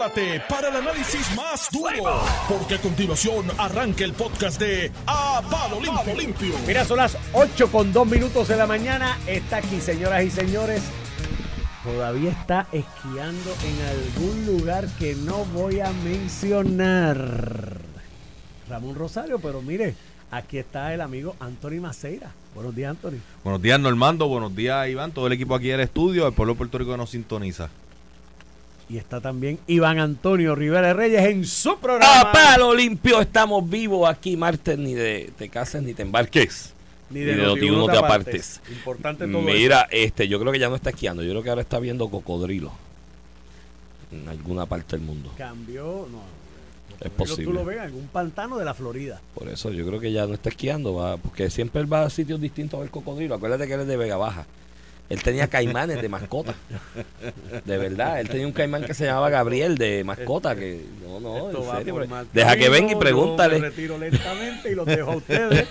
prepárate para el análisis más duro, porque a continuación arranca el podcast de A Palo Limpio. Limpio. Mira, son las 8 con 2 minutos de la mañana. Está aquí, señoras y señores. Todavía está esquiando en algún lugar que no voy a mencionar. Ramón Rosario, pero mire, aquí está el amigo Anthony Maceira. Buenos días, Anthony. Buenos días, Normando. Buenos días, Iván. Todo el equipo aquí del estudio. El pueblo de Puerto Rico nos sintoniza. Y está también Iván Antonio Rivera Reyes en su programa. A palo limpio estamos vivos aquí, martes, ni de te cases ni te embarques. Ni Ni de de Noti Noti1 uno te apartes. Importante todo Mira, este, yo creo que ya no está esquiando, yo creo que ahora está viendo cocodrilo en alguna parte del mundo. eso. Cambió, no. Es Tú posible. lo ves en algún pantano de la Florida. Por eso yo creo que ya no está esquiando, va, porque siempre él va a sitios distintos a ver cocodrilo. Acuérdate que él es de Vega Baja. Él tenía caimanes de mascota. De verdad, él tenía un caimán que se llamaba Gabriel de mascota. Que, no, no, en serio. mal Deja que venga y Yo me pregúntale. retiro lentamente y los dejo a ustedes,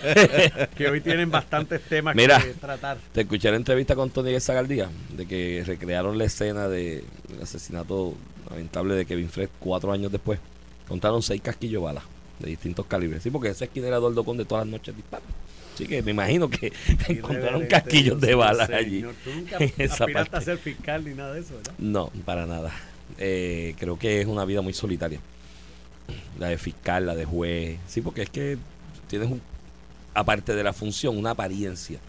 que hoy tienen bastantes temas Mira. que tratar. Te escuché la entrevista con Tony Zagaldía de que recrearon la escena de- del asesinato lamentable de Kevin Fred cuatro años después. Contaron seis casquillos balas de distintos calibres. Sí, porque ese esquinero de Conde todas las noches dispara. Así que me imagino que encontraron casquillos de balas señor. allí. Tú nunca en esa aspiraste parte. a ser fiscal ni nada de eso, ¿verdad? No, para nada. Eh, creo que es una vida muy solitaria. La de fiscal, la de juez. Sí, porque es que tienes, un, aparte de la función, una apariencia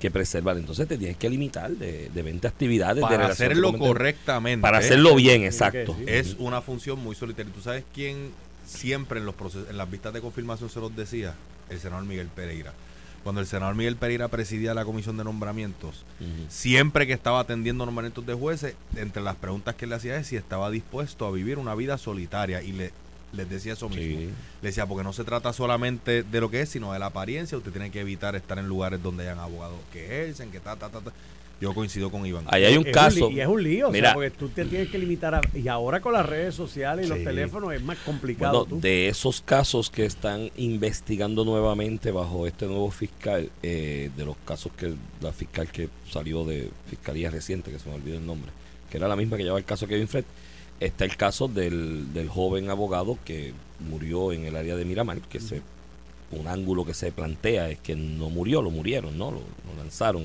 que preservar. Entonces te tienes que limitar de, de 20 actividades. de Para hacerlo correctamente. Para hacerlo bien, exacto. Es una función muy solitaria. ¿Tú sabes quién siempre en los procesos, en las vistas de confirmación se los decía? El senador Miguel Pereira. Cuando el senador Miguel Pereira presidía la comisión de nombramientos, siempre que estaba atendiendo nombramientos de jueces, entre las preguntas que le hacía es si estaba dispuesto a vivir una vida solitaria y le les decía eso mismo. Sí. Le decía, porque no se trata solamente de lo que es, sino de la apariencia. Usted tiene que evitar estar en lugares donde hayan abogados que ejercen, que ta, ta, ta, ta. Yo coincido con Iván. Ahí hay un Es caso. y es un lío, o sea, Mira. porque tú te tienes que limitar a... Y ahora con las redes sociales y los teléfonos es más complicado. Bueno, tú. de esos casos que están investigando nuevamente bajo este nuevo fiscal, eh, de los casos que la fiscal que salió de fiscalía reciente, que se me olvidó el nombre, que era la misma que llevaba el caso Kevin Fred, está el caso del, del joven abogado que murió en el área de Miramar, que se un ángulo que se plantea es que no murió, lo murieron, ¿no? Lo, lo lanzaron.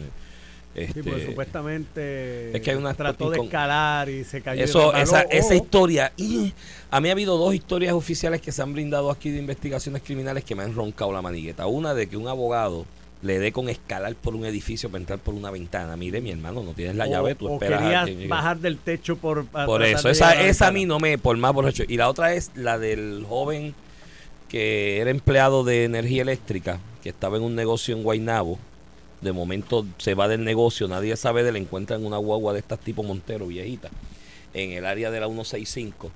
Sí, Este, supuestamente es que hay una trató de escalar y se cayó. eso, esa, esa historia. Y a mí ha habido dos historias oficiales que se han brindado aquí de investigaciones criminales que me han roncado la manigueta. Una de que un abogado le dé con escalar por un edificio para entrar por una ventana. Mire, mi hermano, no tienes la o- llave, tú o esperas querías que bajar del techo por... Por eso, esa, esa a mí no me, por más borracho. Y la otra es la del joven que era empleado de energía eléctrica, que estaba en un negocio en Guaynabo. De momento se va del negocio, nadie sabe de él, encuentran una guagua de estas tipo Montero, viejita, en el área de la 165.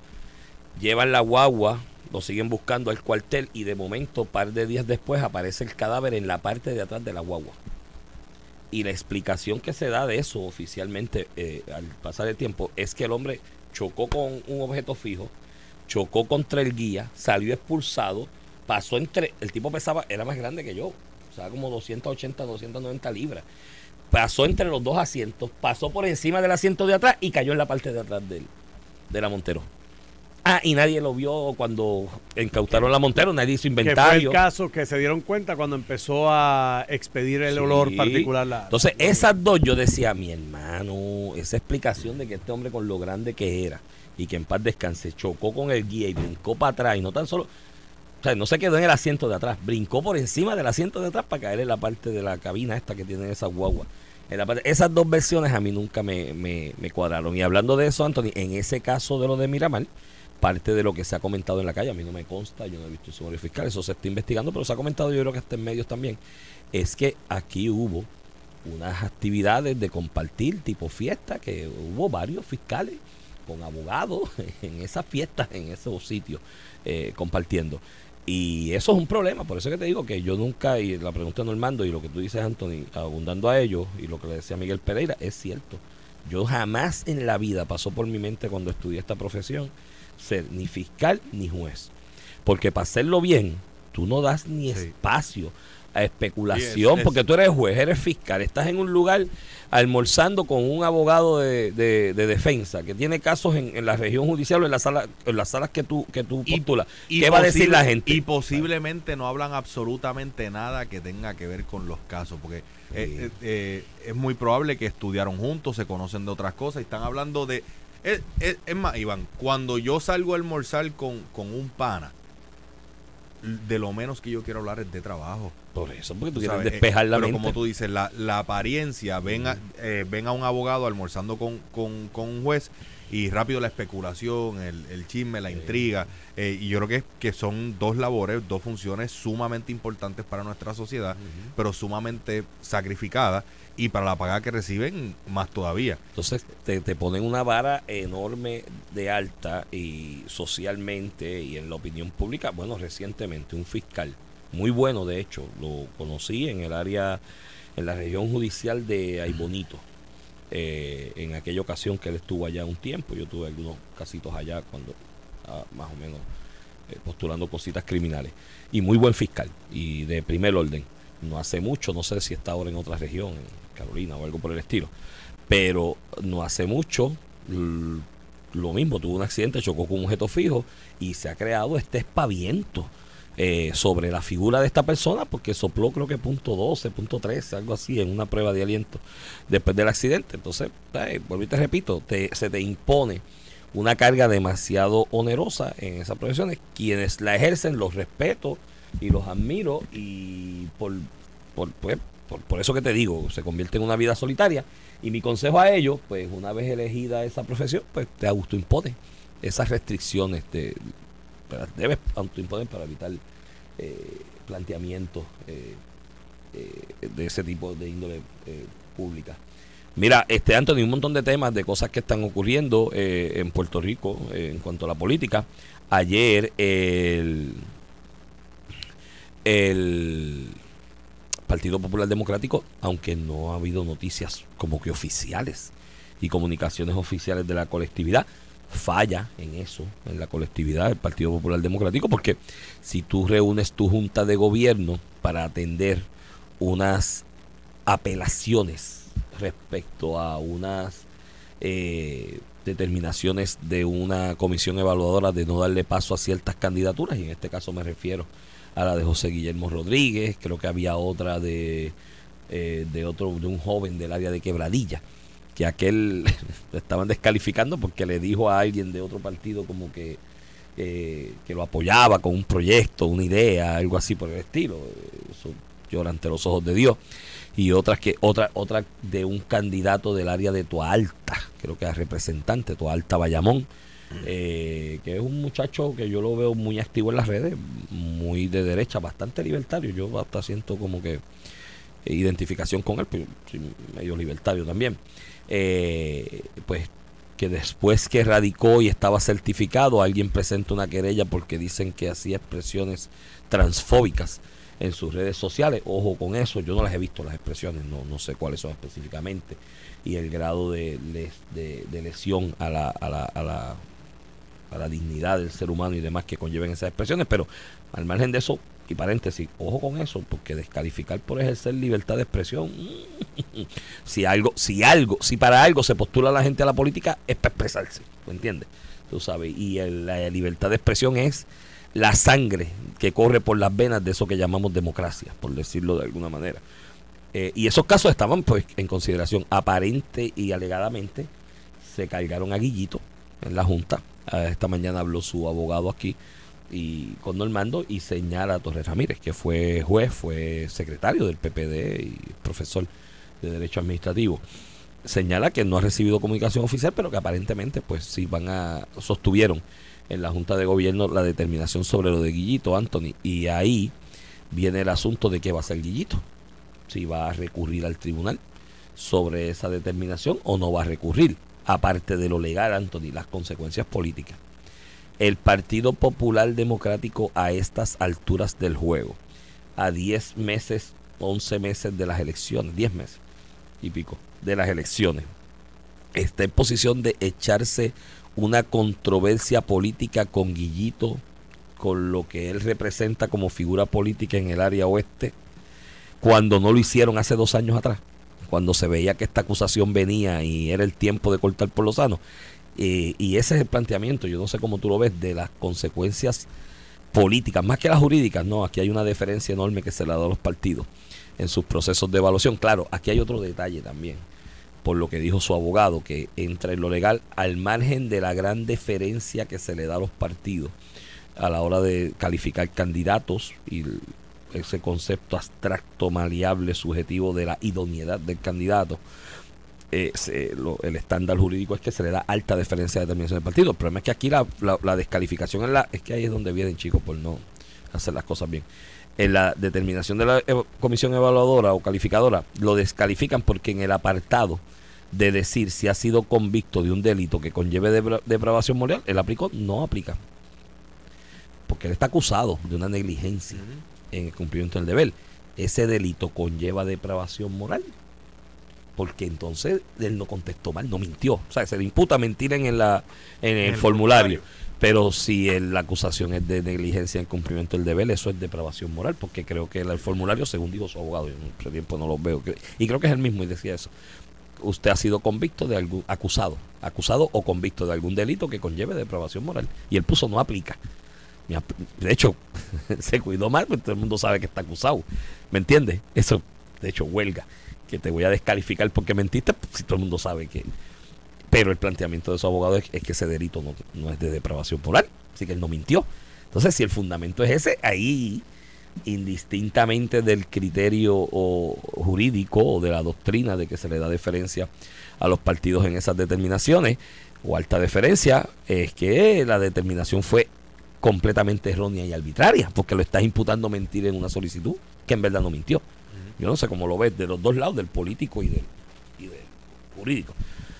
Llevan la guagua, lo siguen buscando al cuartel y de momento, par de días después, aparece el cadáver en la parte de atrás de la guagua. Y la explicación que se da de eso oficialmente eh, al pasar el tiempo es que el hombre chocó con un objeto fijo, chocó contra el guía, salió expulsado, pasó entre. El tipo pesaba, era más grande que yo, sea, como 280, 290 libras. Pasó entre los dos asientos, pasó por encima del asiento de atrás y cayó en la parte de atrás del, de la Montero. Ah, y nadie lo vio cuando incautaron la Montero, nadie hizo Que fue el inventario. caso que se dieron cuenta cuando empezó a expedir el Sí. olor particular. La, Entonces, esas dos yo decía, mi hermano, esa explicación de que este hombre con lo grande que era y que en paz descanse, chocó con el guía y brincó para atrás y no tan solo, o sea, no se quedó en el asiento de atrás, brincó por encima del asiento de atrás para caer en la parte de la cabina esta que tiene esa guagua. Esas dos versiones a mí nunca me, me- me cuadraron. Y hablando de eso, Anthony, en ese caso de lo de Miramar, parte de lo que se ha comentado en la calle, a mí no me consta, yo no he visto el sumario fiscal, eso se está investigando, pero se ha comentado yo creo que hasta en medios también, es que aquí hubo unas actividades de compartir tipo fiesta, que hubo varios fiscales con abogados en esas fiestas, en esos sitios, eh, compartiendo. Y eso es un problema, por eso que te digo que yo nunca, y la pregunta de Normando y lo que tú dices, Anthony, abundando a ellos, y lo que le decía Miguel Pereira, es cierto. Yo jamás en la vida pasó por mi mente cuando estudié esta profesión ser ni fiscal ni juez. Porque para hacerlo bien, tú no das ni Sí. espacio a especulación, porque tú eres juez, eres fiscal, estás en un lugar almorzando con un abogado de, de- de defensa que tiene casos en, en la región judicial o en, la sala, en las salas que tú, que tú postulas. Y ¿Qué va a decir la gente? Y posiblemente no hablan absolutamente nada que tenga que ver con los casos, porque eh, eh, eh, es muy probable que estudiaron juntos, se conocen de otras cosas y están hablando de... Es, es- es más, Iván, cuando yo salgo a almorzar con, con un pana, de lo menos que yo quiero hablar es de trabajo. Por eso, porque tú quieres sabes, despejar eh, la pero mente. como tú dices, la, la apariencia, ven a, eh, ven a un abogado almorzando con, con- con un juez y rápido la especulación, el, el chisme, la intriga. eh, y yo creo que, que son dos labores, dos funciones sumamente importantes para nuestra sociedad, pero sumamente sacrificadas y para la paga que reciben más todavía. Entonces te, te ponen una vara enorme de alta y socialmente y en la opinión pública. Bueno, recientemente un fiscal, muy bueno de hecho, lo conocí en el área, en la región judicial de Aybonito. eh, en aquella ocasión que él estuvo allá un tiempo, yo tuve algunos casitos allá cuando ah, más o menos eh, postulando cositas criminales. Y muy buen fiscal y de primer orden. No hace mucho, no sé si está ahora en otra región, en Carolina o algo por el estilo. Pero no hace mucho, lo mismo, tuvo un accidente, chocó con un objeto fijo y se ha creado este espaviento eh, sobre la figura de esta persona porque sopló creo que punto 12, punto 13, algo así en una prueba de aliento después del accidente. Entonces, eh, vuelvo y te repito, te- se te impone una carga demasiado onerosa en esas profesiones. Quienes la ejercen los respeto y los admiro y por, por, pues, por, por eso que te digo, se convierte en una vida solitaria. Y mi consejo a ellos, pues una vez elegida esa profesión, pues te autoimpone esas restricciones, las debes autoimponer para evitar eh, planteamientos eh, eh, de ese tipo de índole pública. Mira, este Anthony, un montón de temas de cosas que están ocurriendo en Puerto Rico en cuanto a la política. Ayer el, el Partido Popular Democrático, aunque no ha habido noticias como que oficiales y comunicaciones oficiales de la colectividad, falla en eso, en la colectividad del Partido Popular Democrático, porque si tú reúnes tu junta de gobierno para atender unas apelaciones respecto a unas eh, determinaciones de una comisión evaluadora de no darle paso a ciertas candidaturas, y en este caso me refiero a la de José Guillermo Rodríguez, creo que había otra de, eh, de otro, de un joven del área de Quebradilla, que aquel lo estaban descalificando porque le dijo a alguien de otro partido como que que lo apoyaba con un proyecto, una idea, algo así por el estilo. Eso llora ante los ojos de Dios. Y otras que, otra, otra de un candidato del área de Toalta, creo que es representante, Toalta Bayamón, eh, que es un muchacho que yo lo veo muy activo en las redes, muy de derecha, bastante libertario. Yo hasta siento como que identificación con él, pero soy medio libertario también. Eh, pues que después que radicó y estaba certificado, alguien presenta una querella porque dicen que hacía expresiones transfóbicas en sus redes sociales. Ojo con eso, yo no las he visto las expresiones, no, no sé cuáles son específicamente. Y el grado de, de- de lesión a la, a, la, a, la, a la dignidad del ser humano y demás que conlleven esas expresiones. Pero al margen de eso, y paréntesis, ojo con eso, porque descalificar por ejercer libertad de expresión, si algo, si algo, si para algo se postula la gente a la política, es para expresarse, ¿me entiendes? Tú sabes, y la libertad de expresión es la sangre que corre por las venas de eso que llamamos democracia, por decirlo de alguna manera. Eh, y esos casos estaban pues en consideración aparente y alegadamente se cargaron a Guillito en la Junta. Ah, esta mañana habló su abogado aquí y con Normando y señala a Torres Ramírez, que fue juez, fue secretario del PPD y profesor de Derecho Administrativo. Señala que no ha recibido comunicación oficial, pero que aparentemente pues sí van a sostuvieron en la Junta de Gobierno la determinación sobre lo de Guillito, Anthony, y ahí viene el asunto de qué va a hacer Guillito. Si va a recurrir al tribunal sobre esa determinación o no va a recurrir. Aparte de lo legal, Anthony, las consecuencias políticas. El Partido Popular Democrático a estas alturas del juego, a 10 meses, 11 meses de las elecciones, 10 meses y pico de las elecciones, está en posición de echarse una controversia política con Guillito, con lo que él representa como figura política en el área oeste, cuando no lo hicieron hace dos años atrás, cuando se veía que esta acusación venía y era el tiempo de cortar por los sanos. Eh, y ese es el planteamiento, yo no sé cómo tú lo ves, de las consecuencias políticas, más que las jurídicas, no, aquí hay una diferencia enorme que se le dado a los partidos en sus procesos de evaluación. Claro, aquí hay otro detalle también, por lo que dijo su abogado, que entre lo legal, al margen de la gran deferencia que se le da a los partidos a la hora de calificar candidatos y ese concepto abstracto, maleable, subjetivo de la idoneidad del candidato, eh, el estándar jurídico es que se le da alta deferencia a la determinación del partido. El problema es que aquí la, la, descalificación es, la, es que ahí es donde vienen chicos por no hacer las cosas bien. En la determinación de la comisión evaluadora o calificadora lo descalifican porque en el apartado de decir si ha sido convicto de un delito que conlleve depravación moral, él aplicó, no aplica. Porque él está acusado de una negligencia en el cumplimiento del deber. Ese delito conlleva depravación moral porque entonces él no contestó mal, no mintió. O sea, se le imputa mentir en, la, en el, formulario. Pero si la acusación es de negligencia en cumplimiento del deber, eso es depravación moral, porque creo que el, formulario, según dijo su abogado, yo en ese tiempo no lo veo, y creo que es el mismo y decía eso. Usted ha sido convicto de algún, acusado, acusado o convicto de algún delito que conlleve depravación moral. Y él puso no aplica. De hecho, se cuidó mal, porque todo el mundo sabe que está acusado. ¿Me entiendes? Eso, de hecho, huelga. Que te voy a descalificar porque mentiste, pues, si todo el mundo sabe que. Pero el planteamiento de su abogado es, que ese delito no, no, es de depravación moral, así que él no mintió. Entonces, si el fundamento es ese, ahí, indistintamente del criterio jurídico o de la doctrina de que se le da deferencia a los partidos en esas determinaciones, o alta deferencia, es que la determinación fue completamente errónea y arbitraria, porque lo estás imputando mentir en una solicitud que en verdad no mintió. Yo no sé cómo lo ves de los dos lados, del político y del, y del jurídico.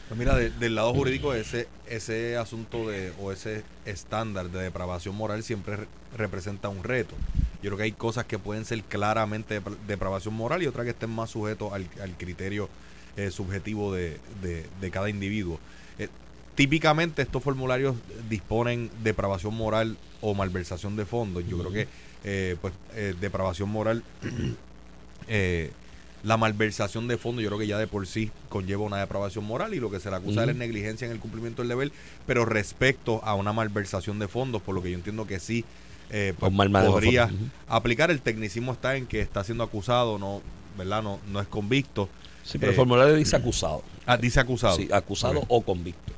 Pues mira, del lado jurídico ese ese asunto de o ese estándar de depravación moral siempre representa un reto. Yo creo que hay cosas que pueden ser claramente de depravación moral y otras que estén más sujetos al, criterio eh, subjetivo de, de, cada individuo. Eh, típicamente estos formularios disponen depravación moral o malversación de fondos. Yo creo que eh, pues depravación moral, eh, la malversación de fondos, yo creo que ya de por sí conlleva una depravación moral y lo que se le acusa es negligencia en el cumplimiento del deber, pero respecto a una malversación de fondos, por lo que yo entiendo que sí pues, podría aplicar. El tecnicismo está en que está siendo acusado, no, ¿verdad? No, no es convicto. Sí, pero el formulario dice acusado. Ah, dice acusado. Sí, acusado o convicto.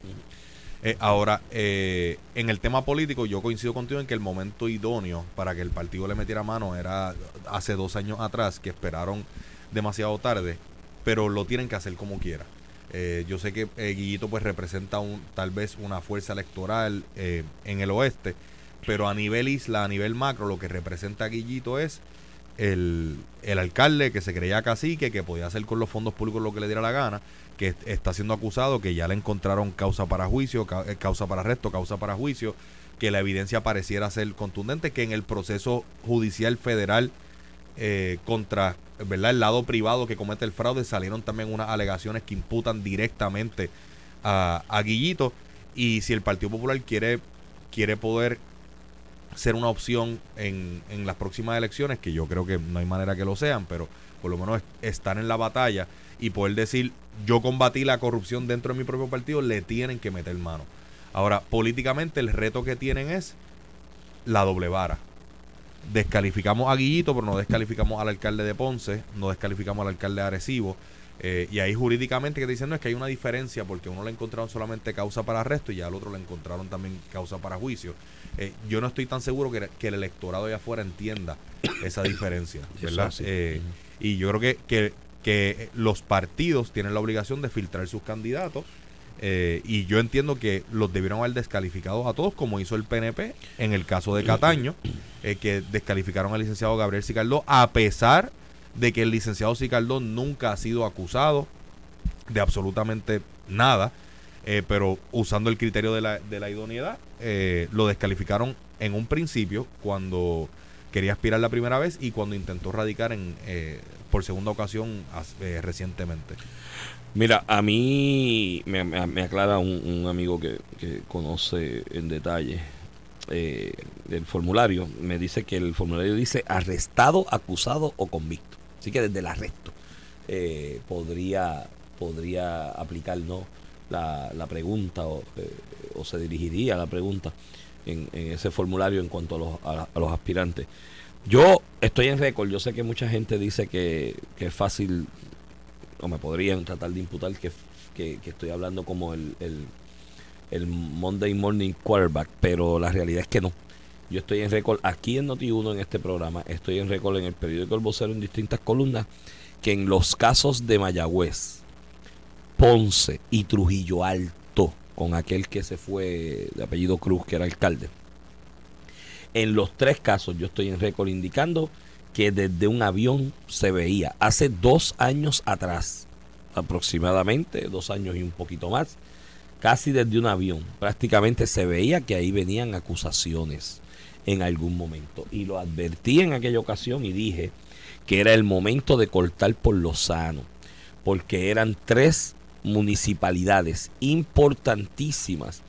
Eh, ahora, eh, en el tema político, yo coincido contigo en que el momento idóneo para que el partido le metiera mano era hace dos años atrás, que esperaron demasiado tarde, pero lo tienen que hacer como quiera. Eh, yo sé que Guillito pues representa un, tal vez una fuerza electoral en el oeste, pero a nivel isla, a nivel macro, lo que representa Guillito es el, el alcalde que se creía cacique, que podía hacer con los fondos públicos lo que le diera la gana, que está siendo acusado, que ya le encontraron causa para juicio, eh, causa para arresto, causa para juicio, que la evidencia pareciera ser contundente, que en el proceso judicial federal eh, contra ¿verdad? el lado privado que comete el fraude salieron también unas alegaciones que imputan directamente a, a Guillito. Y si el Partido Popular quiere, quiere poder ser una opción en, en las próximas elecciones, que yo creo que no hay manera que lo sean, pero por lo menos estar en la batalla y poder decir, yo combatí la corrupción dentro de mi propio partido, le tienen que meter mano. Ahora, políticamente el reto que tienen es la doble vara. Descalificamos a Guillito, pero no descalificamos al alcalde de Ponce, no descalificamos al alcalde de Arecibo. Eh, y ahí jurídicamente que te dicen no es que hay una diferencia porque uno le encontraron solamente causa para arresto y ya al otro le encontraron también causa para juicio. Eh, yo no estoy tan seguro que, el electorado allá afuera entienda esa diferencia, ¿verdad? Eh, y yo creo que, que, que los partidos tienen la obligación de filtrar sus candidatos. Eh, y yo entiendo que los debieron haber descalificado a todos, como hizo el PNP en el caso de Cataño, eh, que descalificaron al licenciado Gabriel Sicardó, a pesar de que el licenciado Sicardó nunca ha sido acusado de absolutamente nada, eh, pero usando el criterio de la, de la idoneidad, lo descalificaron en un principio cuando quería aspirar la primera vez y cuando intentó radicar en por segunda ocasión eh, recientemente. Mira, a mí me, aclara un, amigo que, conoce en detalle eh, el formulario. Me dice que el formulario dice arrestado, acusado o convicto. Así que desde el arresto eh, podría, podría aplicar ¿no? la, la pregunta o, eh, o se dirigiría la pregunta en, en ese formulario en cuanto a los, a, a los aspirantes. Yo estoy en récord, yo sé que mucha gente dice que, que es fácil, o me podrían tratar de imputar que, que, estoy hablando como el, el, el Monday Morning Quarterback, pero la realidad es que no. Yo estoy en récord aquí en Noti1 en este programa, estoy en récord en el periódico El Vocero en distintas columnas, que en los casos de Mayagüez, Ponce y Trujillo Alto, con aquel que se fue de apellido Cruz, que era alcalde, en los tres casos yo estoy en récord indicando que desde un avión se veía hace dos años atrás, aproximadamente dos años y un poquito más, casi desde un avión, prácticamente se veía que ahí venían acusaciones en algún momento. Y lo advertí en aquella ocasión y dije que era el momento de cortar por lo sano, porque eran tres municipalidades importantísimas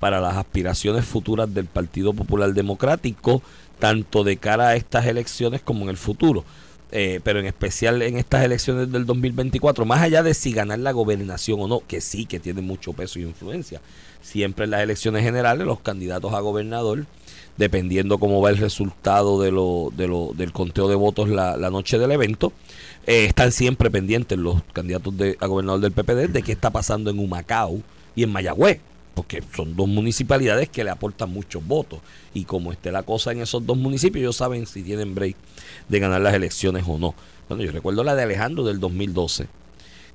para las aspiraciones futuras del Partido Popular Democrático, tanto de cara a estas elecciones como en el futuro. Eh, pero en especial en estas elecciones del 2024, más allá de si ganar la gobernación o no, que sí que tiene mucho peso y influencia. Siempre en las elecciones generales los candidatos a gobernador, dependiendo cómo va el resultado de lo, de lo, del conteo de votos la, noche del evento, eh, están siempre pendientes los candidatos de, a gobernador del PPD de qué está pasando en Humacao y en Mayagüez porque son dos municipalidades que le aportan muchos votos. Y como esté la cosa en esos dos municipios, ellos saben si tienen break de ganar las elecciones o no. Bueno, yo recuerdo la de Alejandro del 2012,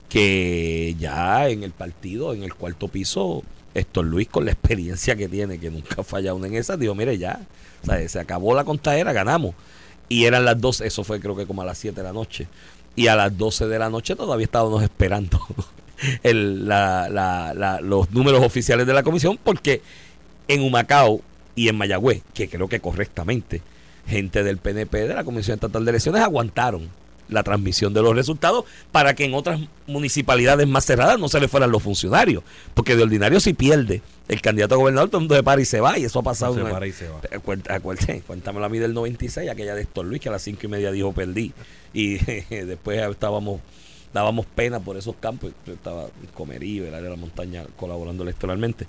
que ya en el partido, en el cuarto piso, Héctor Luis, con la experiencia que tiene, que nunca ha fallado en esa, dijo, mire ya, o sea, se acabó la contadera, ganamos. Y eran las 12, eso fue creo que como a las 7 de la noche. Y a las 12 de la noche todavía estábamos esperando el, la, la, la, los números oficiales de la comisión, porque en Humacao y en Mayagüez, que creo que correctamente, gente del PNP de la Comisión Estatal de Elecciones aguantaron la transmisión de los resultados para que en otras municipalidades más cerradas no se le fueran los funcionarios. Porque de ordinario si pierde el candidato a gobernador, todo el mundo se para y se va, y eso ha pasado. Se una- para y se va. Acuérdate, acuérdate, cuéntamelo a mí del 96, aquella de Héctor Luis, que a las cinco y media dijo perdí. Y después estábamos, dábamos pena por esos campos. Yo estaba en Comerío, el área de la montaña, colaborando electoralmente.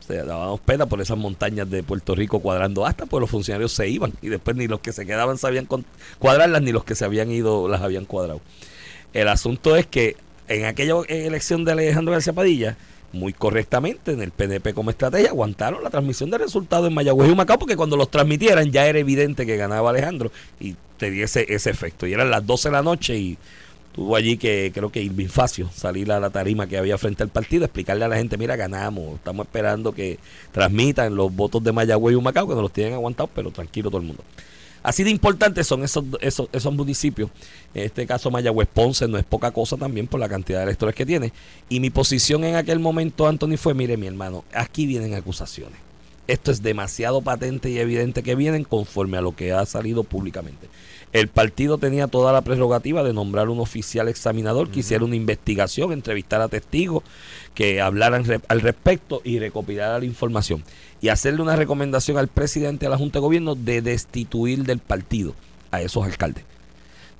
O sea, dábamos pena por esas montañas de Puerto Rico cuadrando hasta, pues los funcionarios se iban y después ni los que se quedaban sabían cuadrarlas, ni los que se habían ido las habían cuadrado. El asunto es que en aquella elección de Alejandro García Padilla, muy correctamente, en el PNP como estrategia, aguantaron la transmisión de resultados en Mayagüez y Humacao, porque cuando los transmitieran ya era evidente que ganaba Alejandro y tenía ese, ese efecto. Y eran las 12 de la noche y tuvo allí que creo que Irving Facio salir a la tarima que había frente al partido, explicarle a la gente, mira, ganamos, estamos esperando que transmitan los votos de Mayagüez y Humacao, que nos los tienen aguantados, pero tranquilo todo el mundo. Así de importantes son esos, esos, esos municipios. En este caso, Mayagüez Ponce no es poca cosa también por la cantidad de electores que tiene. Y mi posición en aquel momento, Anthony, fue: mire, mi hermano, aquí vienen acusaciones. Esto es demasiado patente y evidente que vienen conforme a lo que ha salido públicamente. El partido tenía toda la prerrogativa de nombrar un oficial examinador que hiciera una investigación, entrevistar a testigos, que hablaran re- al respecto y recopilara la información. Y hacerle una recomendación al presidente de la Junta de Gobierno de destituir del partido a esos alcaldes.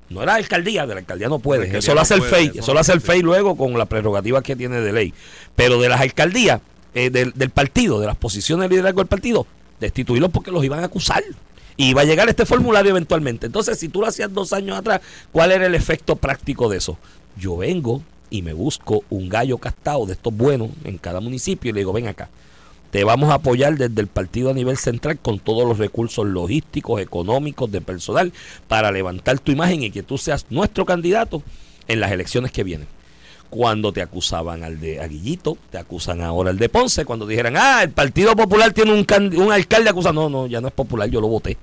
No era alcaldía, de la alcaldía no puede. Alcaldía eso lo no hace el puede, FEI. eso Eso no lo hace el. FEI luego con la prerrogativa que tiene de ley. Pero de las alcaldías, eh, del, del partido, de las posiciones de liderazgo del partido, destituirlos porque los iban a acusar. Y iba a llegar este formulario eventualmente. Entonces, si tú lo hacías dos años atrás, ¿cuál era el efecto práctico de eso? Yo vengo y me busco un gallo castado de estos buenos en cada municipio y le digo, ven acá. Te vamos a apoyar desde el partido a nivel central con todos los recursos logísticos, económicos, de personal, para levantar tu imagen y que tú seas nuestro candidato en las elecciones que vienen. Cuando te acusaban al de Aguillito, te acusan ahora al de Ponce, cuando dijeran, ah, el Partido Popular tiene un, un alcalde acusado. No, no, ya no es popular, yo lo voté.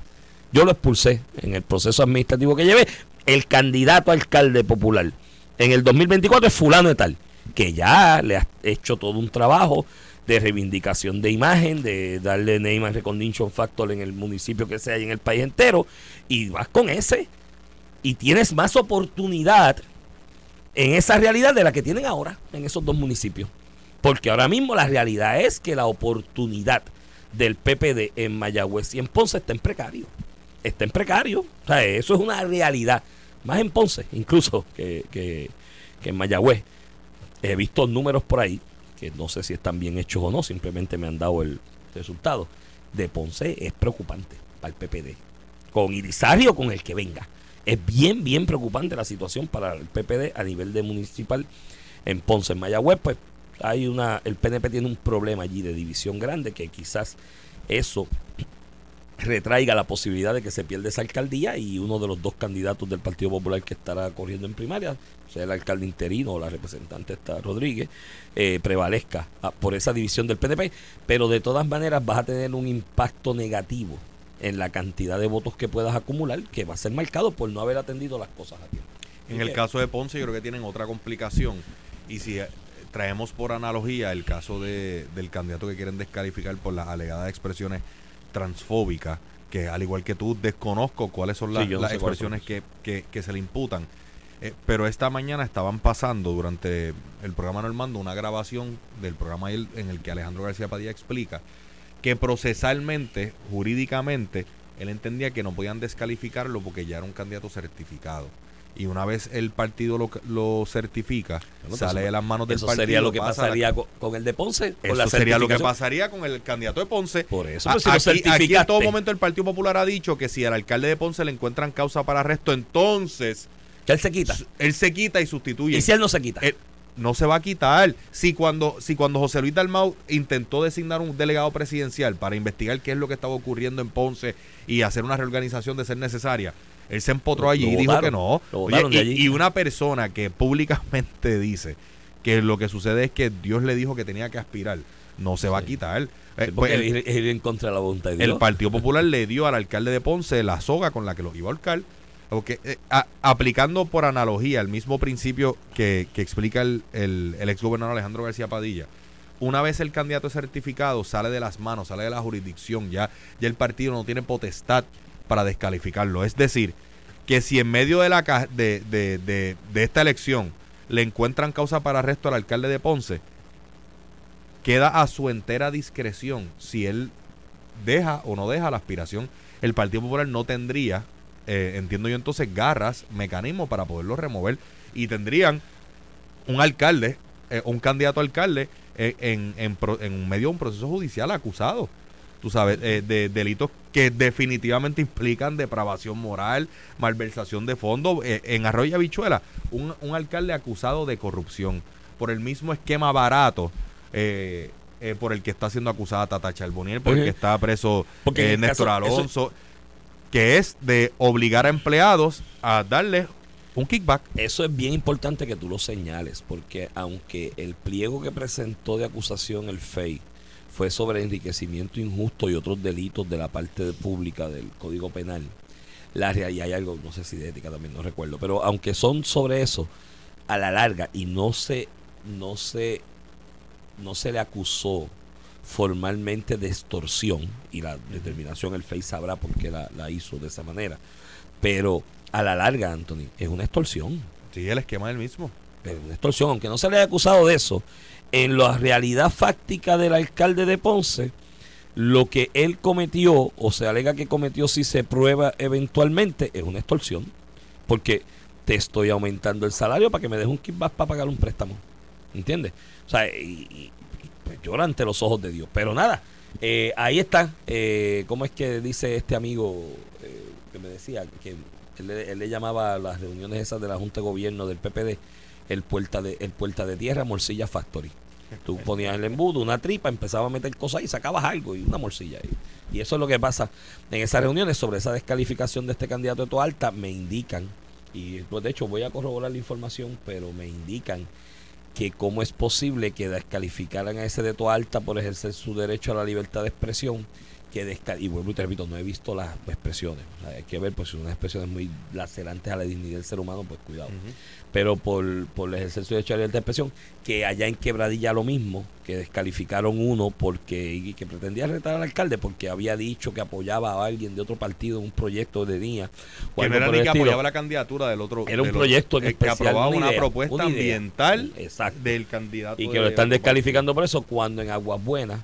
Yo lo expulsé en el proceso administrativo que llevé. El candidato a alcalde popular en el 2024 es fulano de tal, que ya le ha hecho todo un trabajo de reivindicación de imagen, de darle name and recognition factor en el municipio que sea y en el país entero, y vas con ese. Y tienes más oportunidad en esa realidad de la que tienen ahora en esos dos municipios. Porque ahora mismo la realidad es que la oportunidad del PPD en Mayagüez y en Ponce está en precario. Está en precario. O sea, eso es una realidad. más en Ponce incluso que, que, en Mayagüez. He visto números por ahí, que no sé si están bien hechos o no, simplemente me han dado el resultado. De Ponce es preocupante para el PPD. Con Irizario o con el que venga. Es bien, bien preocupante la situación para el PPD a nivel de municipal en Ponce. En Mayagüez, pues hay una, el PNP tiene un problema allí de división grande que quizás eso retraiga la posibilidad de que se pierda esa alcaldía y uno de los dos candidatos del Partido Popular que estará corriendo en primaria, sea el alcalde interino o la representante está Rodríguez, eh, prevalezca ah, por esa división del PNP, pero de todas maneras vas a tener un impacto negativo en la cantidad de votos que puedas acumular, que va a ser marcado por no haber atendido las cosas a tiempo. En el caso de Ponce, yo creo que tienen otra complicación. Y si eh, traemos por analogía el caso de, del candidato que quieren descalificar por las alegadas expresiones transfóbicas, que al igual que tú desconozco cuáles son las, Sí, yo no las expresiones que, que- que se le imputan. Eh, pero esta mañana estaban pasando durante el programa Normando una grabación del programa en el que Alejandro García Padilla explica que procesalmente, jurídicamente, él entendía que no podían descalificarlo porque ya era un candidato certificado. Y una vez el partido lo, lo certifica, Bueno, pues sale eso- de las manos del Eso partido. sería lo que a la- pasaría con, con el de Ponce. con la eso sería lo que pasaría con el candidato de Ponce. Por eso, A- pero si lo aquí, en todo momento el Partido Popular ha dicho que si al alcalde de Ponce le encuentran causa para arresto, entonces Que él se quita. él se quita y sustituye. Y si él no se quita. Eh, no se va a quitar. Si cuando, si cuando José Luis Dalmau intentó designar un delegado presidencial para investigar qué es lo que estaba ocurriendo en Ponce y hacer una reorganización de ser necesaria, él se empotró allí lo y dijo que no. Oye, y, allí. y una persona que públicamente dice que lo que sucede es que Dios le dijo que tenía que aspirar, no se va a quitar. Eh, pues, ir en contra de la voluntad de Dios. el Partido Popular le dio al alcalde de Ponce la soga con la que lo iba a ahorcar. Eh, aplicando por analogía el mismo principio que, explica el, el, el ex gobernador Alejandro García Padilla, una vez el candidato certificado, sale de las manos, sale de la jurisdicción, ya, ya el partido no tiene potestad para descalificarlo. Es decir, que si en medio de, la, de, de, de esta elección le encuentran causa para arresto al alcalde de Ponce, queda a su entera discreción si él deja o no deja la aspiración. El Partido Popular no tendría, eh, entiendo yo entonces, garras, mecanismos para poderlo remover y tendrían un alcalde, eh, un candidato a alcalde eh, en, en, pro- en medio de un proceso judicial acusado. Tú sabes, eh, de delitos que definitivamente implican depravación moral, malversación de fondos. En Arroyo Habichuela, un, un alcalde acusado de corrupción por el mismo esquema barato eh, eh, por el que está siendo acusada Tata Charboniel, por el que está preso Porque eh, Néstor caso- eso- Alonso, que es de obligar a empleados a darle un kickback. Eso es bien importante que tú lo señales, porque aunque el pliego que presentó de acusación el FEI fue sobre enriquecimiento injusto y otros delitos de la parte pública del Código Penal, la rea- y hay algo, no sé si de ética también, no recuerdo, pero aunque son sobre eso, a la larga, y no se, no se, no se le acusó formalmente de extorsión, y la determinación el FEI sabrá por qué la, la hizo de esa manera, pero a la larga, Anthony, es una extorsión. Sí, el esquema del mismo. Pero una extorsión, aunque no se le haya acusado de eso, en la realidad fáctica del alcalde de Ponce, lo que él cometió o se alega que cometió si se prueba eventualmente es una extorsión. Porque te estoy aumentando el salario para que me des un kickback para pagar un préstamo. ¿Entiendes? O sea, y- pues llora ante los ojos de Dios. Pero nada, eh, ahí está. Eh, ¿Cómo es que dice este amigo eh, que me decía que él, le- llamaba a las reuniones esas de la Junta de Gobierno del PPD el puerta de, el puerta de tierra, morcilla factory? Tú ponías el embudo, una tripa, empezaba a meter cosas y sacabas algo y una morcilla. Y, y eso es lo que pasa en esas reuniones sobre esa descalificación de este candidato de Toalta. Me indican, y pues, de hecho voy a corroborar la información, pero me indican que cómo es posible que descalificaran a ese de Toalta por ejercer su derecho a la libertad de expresión. Que desca- y vuelvo y te repito, no he visto las expresiones. O sea, hay que ver, pues si son unas expresiones muy lacerantes a la dignidad del ser humano, pues cuidado pero por, por derecho a la libertad de expresión, que allá en Quebradilla lo mismo, que descalificaron uno porque y que pretendía retar al alcalde porque había dicho que apoyaba a alguien de otro partido en un proyecto de día o Que no era ni el que estilo. apoyaba la candidatura del otro. Era un otro- proyecto en eh, que especial, aprobaba una una, idea, propuesta una ambiental Exacto. del candidato. y que de lo están descalificando por eso cuando en Aguas Buenas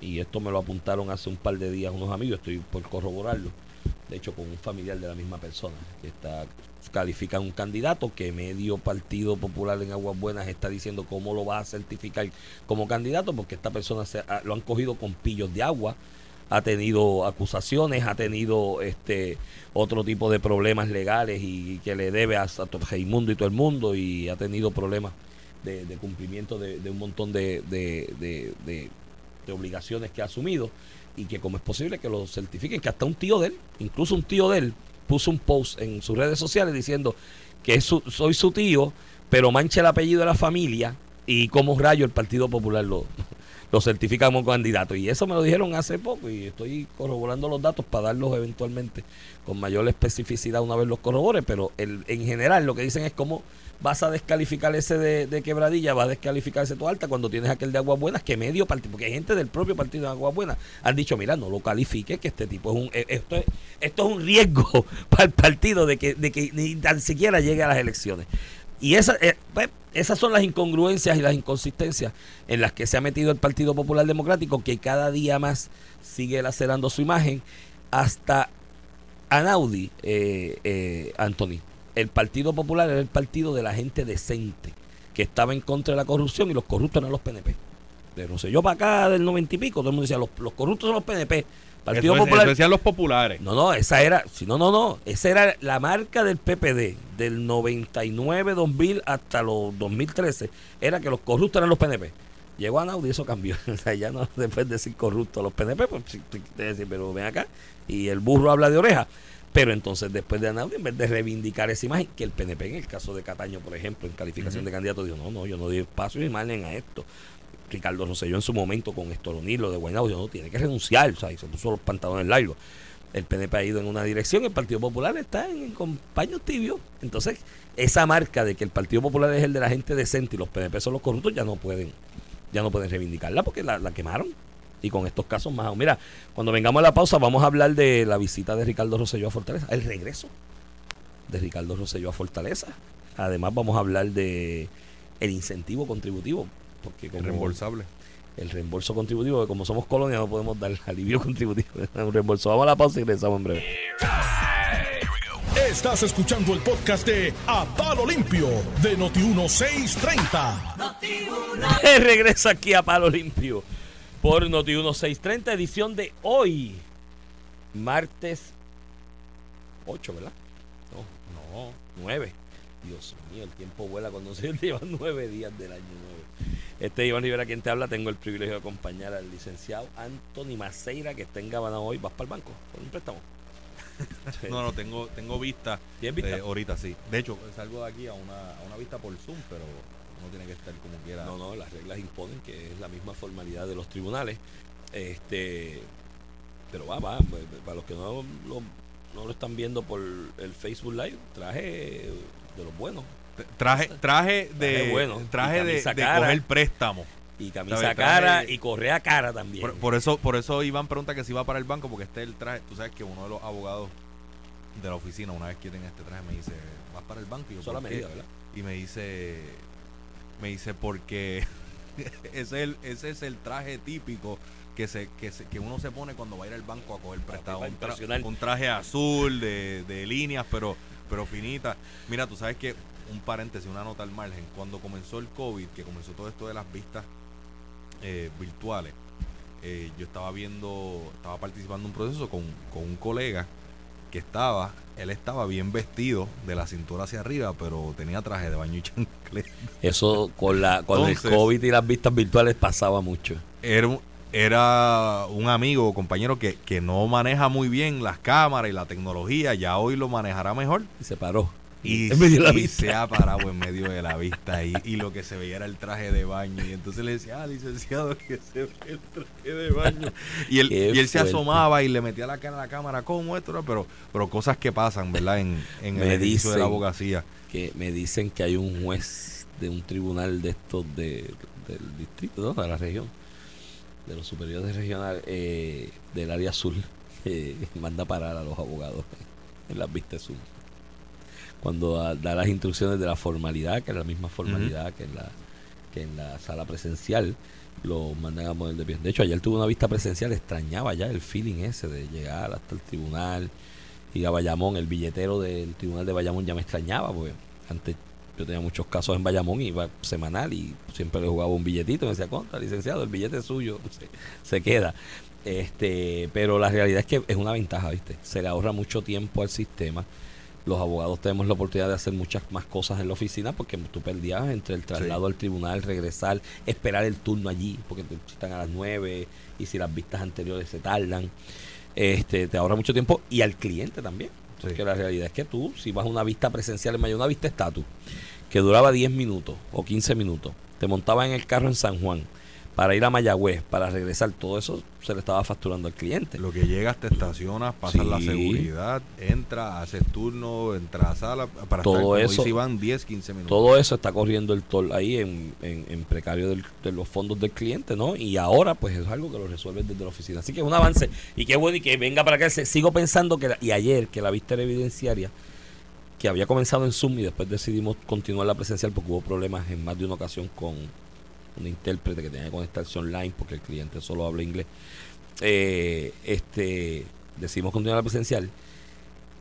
y esto me lo apuntaron hace un par de días unos amigos estoy por corroborarlo de hecho con un familiar de la misma persona, que está califica un candidato que medio Partido Popular en Aguas Buenas está diciendo cómo lo va a certificar como candidato, porque esta persona se, lo han cogido con pillos de agua, ha tenido acusaciones, ha tenido este otro tipo de problemas legales y, que le debe a Sato Raimundo y todo el mundo y ha tenido problemas de, cumplimiento de, un montón de- obligaciones que ha asumido y que como es posible que lo certifiquen, que hasta un tío de él, incluso un tío de él, puso un post en sus redes sociales diciendo que su- soy su tío, pero mancha el apellido de la familia y como rayo el Partido Popular lo, lo certifica como candidato. Y eso me lo dijeron hace poco y estoy corroborando los datos para darlos eventualmente con mayor especificidad una vez los corrobore, pero el, en general lo que dicen es cómo vas a descalificar ese de, quebradilla, vas a descalificar ese tu alta cuando tienes aquel de Aguas Buenas que medio partido, porque hay gente del propio partido de Aguas Buenas han dicho, mira, no lo califique, que este tipo es un, eh, esto es, esto es un riesgo para el partido de que, de que ni tan siquiera llegue a las elecciones. Y esa, eh, pues, esas son las incongruencias y las inconsistencias en las que se ha metido el Partido Popular Democrático, que cada día más sigue lacerando su imagen, hasta Anaudi, eh, eh, Anthony. El Partido Popular era el partido de la gente decente, que estaba en contra de la corrupción y los corruptos eran los PNP. De Rosselló para acá, del noventa y pico, todo el mundo decía, los, los corruptos son los PNP. Partido Eso, Popular eso decían los populares. no, no, esa era, si no, no, no, esa era la marca del PPD del 99, 2000 hasta los 2013, era que los corruptos eran los PNP. Llegó a Naudi y eso cambió. O sea, ya no después de decir corruptos los PNP, pues pero ven acá. Y el burro habla de oreja. Pero entonces, después de Anaudi, en vez de reivindicar esa imagen, que el PNP, en el caso de Cataño, por ejemplo, en calificación de candidato, dijo: No, no, yo no doy espacio ni imagen a esto. Ricardo Rosselló en su momento con Estoronilo de Guaynabo, dijo: No, tiene que renunciar. O sea, y se puso los pantalones largos. El PNP ha ido en una dirección, el Partido Popular está en, con paños tibios. Entonces, esa marca de que el Partido Popular es el de la gente decente y los PNP son los corruptos, ya no pueden, ya no pueden reivindicarla porque la, la quemaron. Y con estos casos más. aún. Mira, cuando vengamos a la pausa, vamos a hablar de la visita de Ricardo Rosselló a Fortaleza, el regreso de Ricardo Rosselló a Fortaleza. Además, vamos a hablar de el incentivo contributivo. Porque como Reembolsable. el reembolso contributivo, que como somos colonia no podemos dar alivio contributivo, un reembolso. Vamos a la pausa y regresamos en breve. Estás escuchando el podcast de A Palo Limpio de Noti1630. Regresa aquí a Palo Limpio por Noti 1630, edición de hoy, martes 8, ¿verdad? No, no, 9. Dios mío, el tiempo vuela cuando se llevan nueve días del año nuevo. Este Iván Rivera, quien te habla, tengo el privilegio de acompañar al licenciado Anthony Maceira, que está en Gabana hoy. ¿Vas para el banco? ¿Por un préstamo? No, no, tengo, tengo vista. ¿Tienes vista? eh, ahorita sí. De hecho, salgo de aquí a una, a una vista por Zoom, pero uno tiene que estar como quiera. No, no, las reglas imponen que es la misma formalidad de los tribunales. Este, pero va, va, pues, para los que no lo, no lo están viendo por el Facebook Live, traje de los buenos Traje, traje de, Traje bueno. traje Y de, de cara. coger préstamo. y camisa Traje- cara traje- y correa cara también. Por, por eso, por eso Iván pregunta que si va para el banco, porque este es el traje. Tú sabes que uno de los abogados de la oficina, una vez que tiene este traje, me dice, ¿vas para el banco? Y yo, Eso es la "¿Por qué?". medida, ¿verdad? Y me dice, me dice, porque ese, es el, ese es el traje típico que se, que se- que uno se pone cuando va a ir al banco a coger prestado. Un, tra- un traje azul de, de líneas, pero, pero finita. Mira, tú sabes que, un paréntesis, una nota al margen, cuando comenzó el COVID, que comenzó todo esto de las vistas eh, virtuales, eh, yo estaba viendo, estaba participando en un proceso con, con un colega que estaba, él estaba bien vestido de la cintura hacia arriba, pero tenía traje de baño y chancleta. Eso con la con Entonces- el COVID y las vistas virtuales pasaba mucho. Era un, era un amigo o compañero que, que no maneja muy bien las cámaras y la tecnología, ya hoy lo manejará mejor. Y se paró. Y, En medio de la y vista. se ha parado en medio de la vista y, y lo que se veía era el traje de baño. Y entonces le decía, ah, licenciado, que se ve el traje de baño. Y él, Qué y él se asomaba y le metía la cara a la cámara, ¿cómo esto? Pero, pero cosas que pasan, ¿verdad? En, en el ejercicio de la abogacía. que me dicen que hay un juez de un tribunal de estos de, del distrito, ¿no? de la región, de los superiores regionales eh, del área azul, que manda parar a los abogados en las vistas Zoom. Cuando da las instrucciones de la formalidad, que es la misma formalidad que, en la, que en la sala presencial, lo mandan a poner de pie. De hecho, ayer tuve una vista presencial, extrañaba ya el feeling ese de llegar hasta el tribunal y a Bayamón, el billetero del tribunal de Bayamón ya me extrañaba, porque antes yo tenía muchos casos en Bayamón, iba semanal y siempre le jugaba un billetito, me decía, contra, licenciado, el billete es suyo, se, se queda. Este, pero la realidad es que es una ventaja, ¿viste? Se le ahorra mucho tiempo al sistema. Los abogados tenemos la oportunidad de hacer muchas más cosas en la oficina porque tú perdías entre el traslado al tribunal, regresar, esperar el turno allí, porque te citan a las 9 y si las vistas anteriores se tardan. Este, te ahorra mucho tiempo y al cliente también. Porque la realidad es que tú, si vas a una vista presencial en Mayo, una vista estatus, que duraba 10 minutos o 15 minutos, te montabas en el carro en San Juan, para ir a Mayagüez, para regresar, todo eso se le estaba facturando al cliente. Lo que llegas, te estacionas, pasas la seguridad, entra, haces turno, entra a sala, para Todo estar, eso- dice Iván, 10, 15 minutos. Todo eso está corriendo el toll ahí en, en, en precario del- de los fondos del cliente, ¿no? Y ahora, pues es algo que lo resuelven desde la oficina. Así que es un avance. Y qué bueno y que venga para acá. Se- Sigo pensando que, la- y ayer, que la vista era evidenciaria, que había comenzado en Zoom y después decidimos continuar la presencial porque hubo problemas en más de una ocasión con un intérprete que tenía que conectarse online porque el cliente solo habla inglés. Eh, este, decidimos continuar la presencial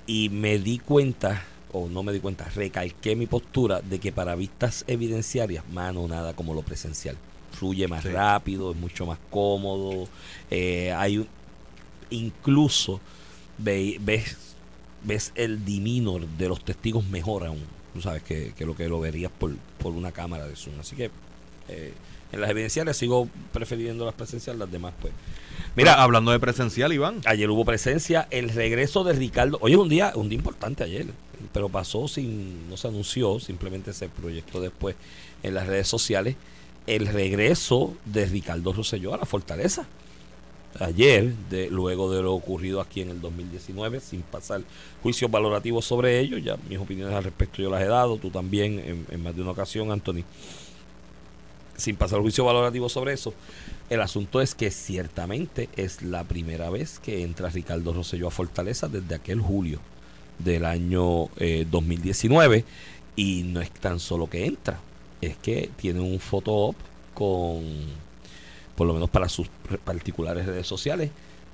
y me di cuenta, o no me di cuenta, recalqué mi postura de que para vistas evidenciarias, mano, nada como lo presencial. Fluye más Sí. rápido, es mucho más cómodo. eh, hay un- incluso ve- ves, ves el diminor de los testigos mejor aún. Tú sabes que, que lo que lo verías por, por una cámara de Zoom. Así que eh, en las evidenciales sigo prefiriendo las presenciales, las demás pues. Mira, hablando de presencial, Iván, Ayer hubo presencia, el regreso de Ricardo. Hoy es un día, un día importante ayer, pero pasó sin, no se anunció, simplemente se proyectó después en las redes sociales el regreso de Ricardo Rosselló a la fortaleza. Ayer, de, luego de lo ocurrido aquí en el 2019, sin pasar juicios valorativos sobre ello, ya mis opiniones al respecto yo las he dado, tú también en, en más de una ocasión, Anthony, sin pasar juicio valorativo sobre eso. El asunto es que ciertamente es la primera vez que entra Ricardo Rosselló a Fortaleza desde aquel julio del año eh, 2019 y no es tan solo que entra, es que tiene un photo op con, por lo menos para sus re- particulares redes sociales,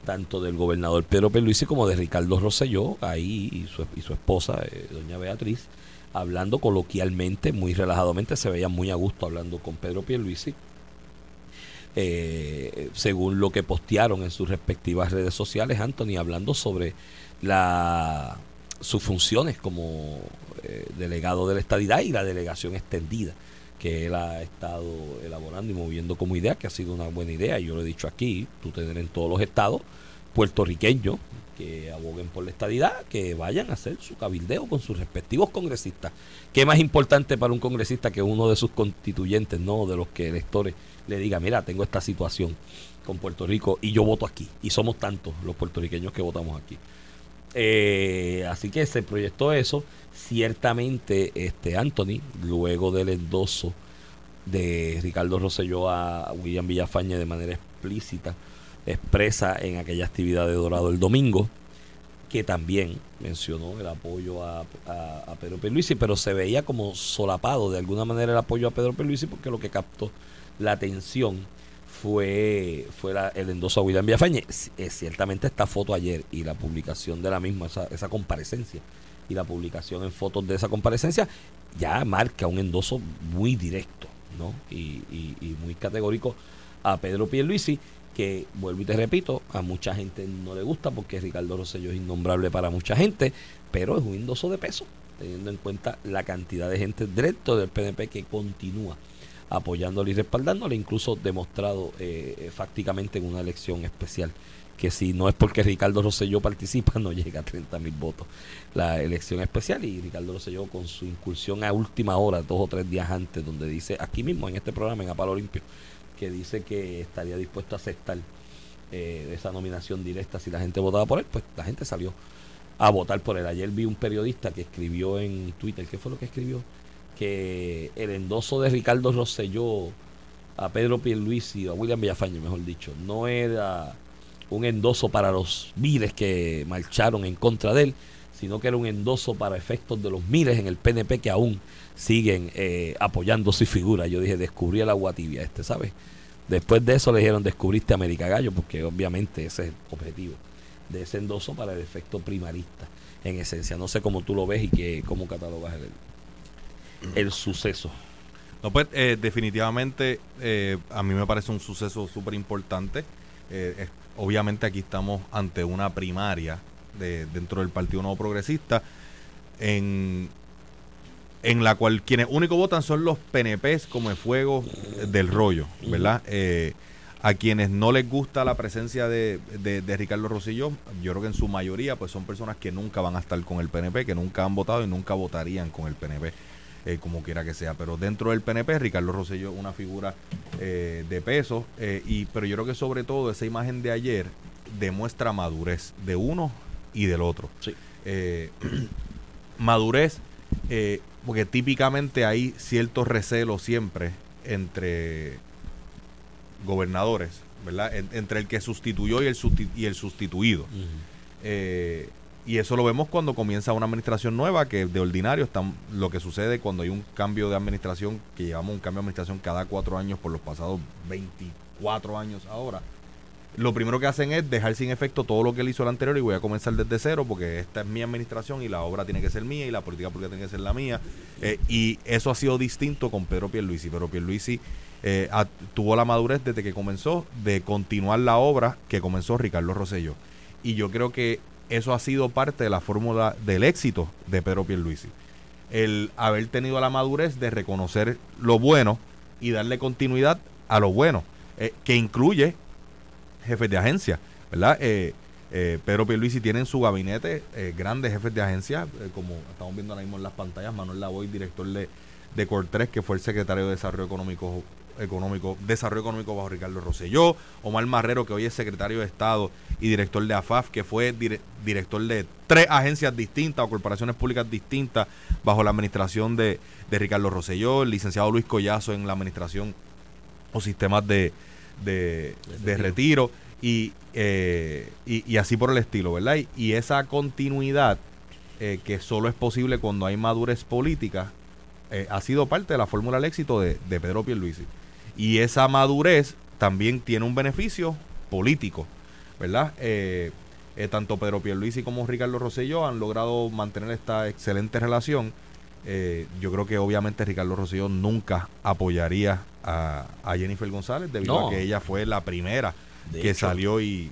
tanto del gobernador Pedro Pierluisi como de Ricardo Rosselló, ahí y su, y su esposa, eh, doña Beatriz, hablando coloquialmente, muy relajadamente, se veía muy a gusto hablando con Pedro Pierluisi eh, según lo que postearon en sus respectivas redes sociales, Anthony, hablando sobre la sus funciones como eh, delegado de la estadidad y la delegación extendida que él ha estado elaborando y moviendo como idea, que ha sido una buena idea. Yo lo he dicho aquí, tú tener en todos los estados puertorriqueños que aboguen por la estadidad, que vayan a hacer su cabildeo con sus respectivos congresistas. ¿Qué más importante para un congresista que uno de sus constituyentes, no de los que electores le diga, mira, tengo esta situación con Puerto Rico y yo voto aquí? Y somos tantos los puertorriqueños que votamos aquí. Eh, así que se proyectó eso. Ciertamente, este Anthony, luego del endoso de Ricardo Rosselló a William Villafañe de manera explícita, expresa en aquella actividad de Dorado el domingo, que también mencionó el apoyo a, Pedro Pierluisi, pero se veía como solapado de alguna manera el apoyo a Pedro Pierluisi porque lo que captó la atención fue, el endoso a William Villafañe. Ciertamente esta foto ayer y la publicación de la misma, esa, comparecencia y la publicación en fotos de esa comparecencia ya marca un endoso muy directo ¿no? y, y- y muy categórico a Pedro Pierluisi que vuelvo y te repito, a mucha gente no le gusta porque Ricardo Rosselló es innombrable para mucha gente, pero es un endoso de peso, teniendo en cuenta la cantidad de gente dentro del PNP que continúa apoyándole y respaldándole, incluso demostrado eh, fácticamente en una elección especial, que si no es porque Ricardo Rosselló participa, no llega a 30 mil votos. La elección especial y Ricardo Rosselló con su incursión a última hora, dos o tres días antes, donde dice, aquí mismo en este programa, en Apalo Limpio, dice que estaría dispuesto a aceptar eh, esa nominación directa si la gente votaba por él, pues la gente salió a votar por él. Ayer vi un periodista que escribió en Twitter, ¿qué fue lo que escribió? Que el endoso de Ricardo Rosselló a Pedro Pierluisi, a William Villafañe, mejor dicho, no era un endoso para los miles que marcharon en contra de él, sino que era un endoso para efectos de los miles en el PNP que aún siguen eh, apoyando su figura. Yo dije, descubrí el agua tibia este, ¿sabes? Después de eso le dijeron, descubriste América Gallo, porque obviamente ese es el objetivo de ese endoso para el efecto primarista, en esencia. No sé cómo tú lo ves y que, cómo catalogas el, el suceso. No, pues eh, definitivamente eh, a mí me parece un suceso súper importante. Eh, obviamente aquí estamos ante una primaria de, dentro del Partido Nuevo Progresista en, en la cual quienes únicos votan son los PNPs como el fuego del rollo, ¿verdad? Eh, a quienes no les gusta la presencia de, de- de Ricardo Rosselló, yo creo que en su mayoría pues son personas que nunca van a estar con el PNP, que nunca han votado y nunca votarían con el PNP, eh, como quiera que sea. Pero dentro del PNP, Ricardo Rosselló es una figura eh, de peso, eh, y, pero yo creo que sobre todo esa imagen de ayer demuestra madurez de uno y del otro. Sí. Madurez, eh, porque típicamente hay ciertos recelos siempre entre gobernadores, ¿verdad? En- entre el que sustituyó y el, susti- y el sustituido. Eh, y eso lo vemos cuando comienza una administración nueva, que de ordinario están, lo que sucede cuando hay un cambio de administración, que llevamos un cambio de administración cada cuatro años por los pasados 24 años ahora. Lo primero que hacen es dejar sin efecto todo lo que él hizo el anterior y voy a comenzar desde cero porque esta es mi administración y la obra tiene que ser mía y la política pública tiene que ser la mía. Eh, y eso ha sido distinto con Pedro Pierluisi. Pedro Pierluisi eh, tuvo la madurez desde que comenzó de continuar la obra que comenzó Ricardo Rosselló. Y yo creo que eso ha sido parte de la fórmula del éxito de Pedro Pierluisi. El haber tenido la madurez de reconocer lo bueno y darle continuidad a lo bueno, eh, que incluye jefes de agencia, ¿verdad? Eh, eh, Pedro Pierluisi tiene en su gabinete eh, grandes jefes de agencia, eh, como estamos viendo ahora mismo en las pantallas, Manuel Lavoy, director de, de Cortres, que fue el secretario de Desarrollo Económico, económico Desarrollo Económico bajo Ricardo Rosselló, Omar Marrero, que hoy es secretario de Estado y director de AFAF, que fue dire- director de tres agencias distintas o corporaciones públicas distintas bajo la administración de, de Ricardo Rosselló, el licenciado Luis Collazo en la administración o sistemas de, de, de retiro y, eh, y, y así por el estilo, ¿verdad? Y, y esa continuidad eh, que solo es posible cuando hay madurez política eh, ha sido parte de la fórmula del éxito de, de Pedro Pierluisi. Y esa madurez también tiene un beneficio político, ¿verdad? Eh, tanto Pedro Pierluisi como Ricardo Rosselló han logrado mantener esta excelente relación. Eh, yo creo que obviamente Ricardo Rosselló nunca apoyaría a, a Jennifer González debido No. a que ella fue la primera De que hecho. salió y,